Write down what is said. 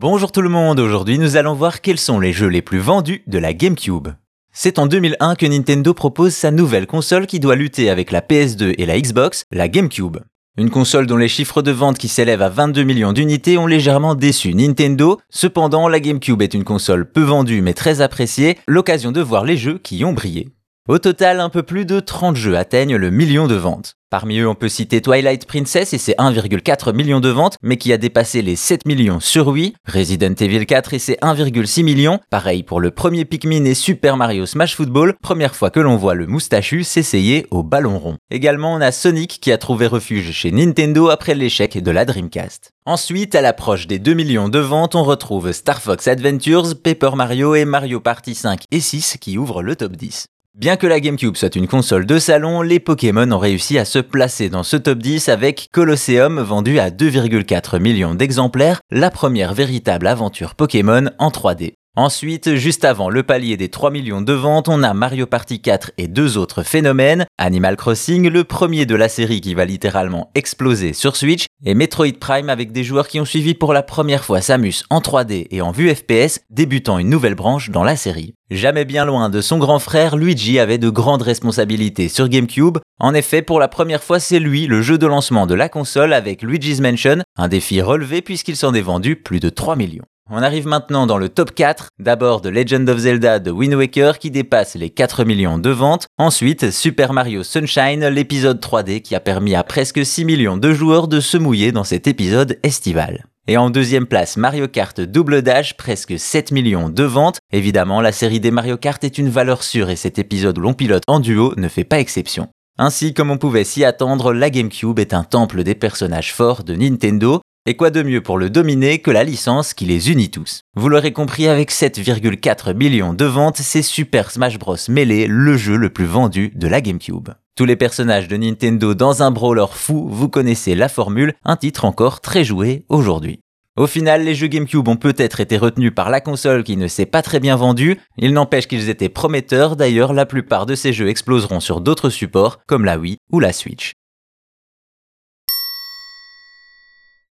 Bonjour tout le monde, aujourd'hui nous allons voir quels sont les jeux les plus vendus de la GameCube. C'est en 2001 que Nintendo propose sa nouvelle console qui doit lutter avec la PS2 et la Xbox, la GameCube. Une console dont les chiffres de vente qui s'élèvent à 22 millions d'unités ont légèrement déçu Nintendo, cependant la GameCube est une console peu vendue mais très appréciée, l'occasion de voir les jeux qui y ont brillé. Au total, un peu plus de 30 jeux atteignent le million de ventes. Parmi eux, on peut citer Twilight Princess et ses 1,4 millions de ventes, mais qui a dépassé les 7 millions sur Wii, Resident Evil 4 et ses 1,6 millions, pareil pour le premier Pikmin et Super Mario Smash Football, première fois que l'on voit le moustachu s'essayer au ballon rond. Également, on a Sonic qui a trouvé refuge chez Nintendo après l'échec de la Dreamcast. Ensuite, à l'approche des 2 millions de ventes, on retrouve Star Fox Adventures, Paper Mario et Mario Party 5 et 6 qui ouvrent le top 10. Bien que la GameCube soit une console de salon, les Pokémon ont réussi à se placer dans ce top 10 avec Colosseum vendu à 2,4 millions d'exemplaires, la première véritable aventure Pokémon en 3D. Ensuite, juste avant le palier des 3 millions de ventes, on a Mario Party 4 et deux autres phénomènes, Animal Crossing, le premier de la série qui va littéralement exploser sur Switch, et Metroid Prime avec des joueurs qui ont suivi pour la première fois Samus en 3D et en vue FPS, débutant une nouvelle branche dans la série. Jamais bien loin de son grand frère, Luigi avait de grandes responsabilités sur GameCube. En effet, pour la première fois, c'est lui le jeu de lancement de la console avec Luigi's Mansion, un défi relevé puisqu'il s'en est vendu plus de 3 millions. On arrive maintenant dans le top 4, d'abord de Legend of Zelda de Wind Waker qui dépasse les 4 millions de ventes, ensuite Super Mario Sunshine, l'épisode 3D qui a permis à presque 6 millions de joueurs de se mouiller dans cet épisode estival. Et en deuxième place, Mario Kart Double Dash, presque 7 millions de ventes. Évidemment, la série des Mario Kart est une valeur sûre et cet épisode où l'on pilote en duo ne fait pas exception. Ainsi, comme on pouvait s'y attendre, la GameCube est un temple des personnages forts de Nintendo, et quoi de mieux pour le dominer que la licence qui les unit tous Vous l'aurez compris, avec 7,4 millions de ventes, c'est Super Smash Bros. Melee le jeu le plus vendu de la GameCube. Tous les personnages de Nintendo dans un brawler fou, vous connaissez la formule, un titre encore très joué aujourd'hui. Au final, les jeux GameCube ont peut-être été retenus par la console qui ne s'est pas très bien vendue, il n'empêche qu'ils étaient prometteurs, d'ailleurs la plupart de ces jeux exploseront sur d'autres supports comme la Wii ou la Switch.